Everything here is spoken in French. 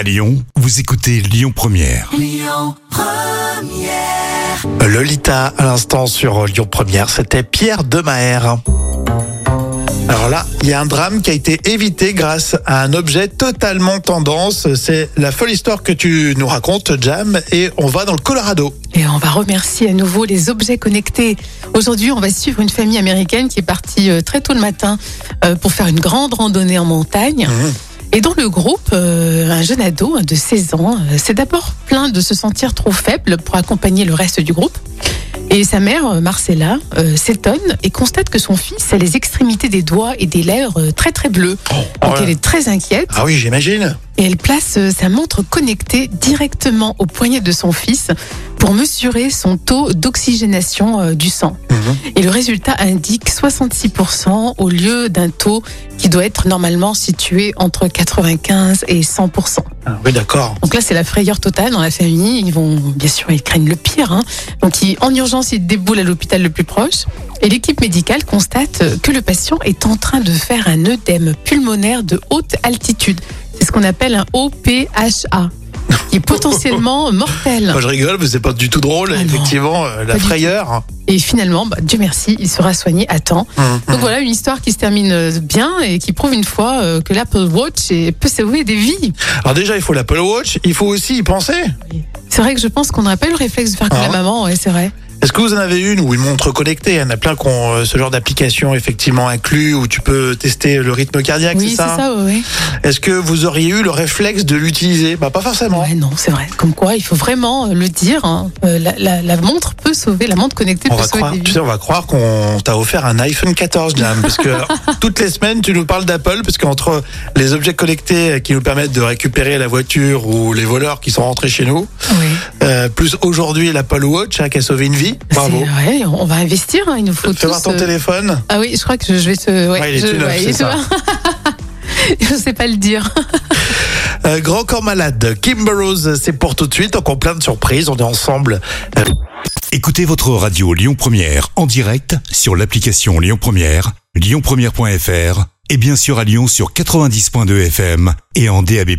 À Lyon, vous écoutez Lyon Première. Lolita à l'instant sur Lyon Première, c'était Pierre Demaher. Alors là, il y a un drame qui a été évité grâce à un objet totalement tendance. C'est la folle histoire que tu nous racontes, Jam, et on va dans le Colorado. Et on va remercier à nouveau les objets connectés. Aujourd'hui, on va suivre une famille américaine qui est partie euh, très tôt le matin euh, pour faire une grande randonnée en montagne. Et dans le groupe, euh, un jeune ado de 16 ans euh, s'est d'abord plaint de se sentir trop faible pour accompagner le reste du groupe. Et sa mère, euh, Marcella, euh, s'étonne et constate que son fils a les extrémités des doigts et des lèvres euh, très très bleues. Donc ouais. elle est très inquiète Ah oui, j'imagine. Et elle place euh, sa montre connectée directement au poignet de son fils pour mesurer son taux d'oxygénation euh, du sang. Mhm. Et le résultat indique 66% au lieu d'un taux qui doit être normalement situé entre 95 et 100%. Ah oui, d'accord. Donc là, c'est la frayeur totale dans la famille. Ils vont, bien sûr, ils craignent le pire. hein. Donc, ils- en urgence, ils déboulent à l'hôpital le plus proche. Et l'équipe médicale constate que le patient est en train de faire un œdème pulmonaire de haute altitude. C'est ce qu'on appelle un OPHA, qui est potentiellement mortel. Moi, je rigole, mais c'est pas du tout drôle, Ah effectivement, euh, la frayeur. Et finalement, bah, Dieu merci, il sera soigné à temps. Mhm. Donc voilà une histoire qui se termine euh, bien et qui prouve une fois euh, que l'Apple Watch est- peut sauver des vies. Alors déjà, il faut l'Apple Watch, il faut aussi y penser. C'est vrai que je pense qu'on n'aurait pas eu le réflexe de faire comme Ah. la maman, ouais, c'est vrai. Est-ce que vous en avez une ou une montre connectée? Il y en a plein qui ont euh, ce genre d'application effectivement inclus où tu peux tester le rythme cardiaque, Oui, c'est ça, ça, ouais. Est-ce que vous auriez eu le réflexe de l'utiliser? Bah pas forcément. Ouais, non, c'est vrai. Comme quoi, il faut vraiment euh, le dire. hein. Euh, la, la- la montre peut sauver, la montre connectée On peut va, sauver croire, des tu sais, on va croire qu'on t'a offert un iPhone 14, Jam, parce que toutes les semaines tu nous parles d'Apple, parce qu'entre les objets connectés qui nous permettent de récupérer la voiture ou les voleurs qui sont rentrés chez nous, Oui. Euh, plus aujourd'hui l'Apple Watch hein, qui a sauvé une vie. Bravo. Vrai, on va investir. hein, Il nous faut Fais voir ton euh, téléphone? Ah oui, je crois que je, vais te. Ouais, Ouais, il est je, neuf, ça. vois. je sais pas le dire. Euh, Grand corps malade, Kim Burrows, c'est pour tout de suite. Donc on plein de surprises, on est ensemble. Écoutez votre radio Lyon Première en direct sur l'application Lyon Première, lyonpremière.fr et bien sûr à Lyon sur 90.2 FM et en DAB+.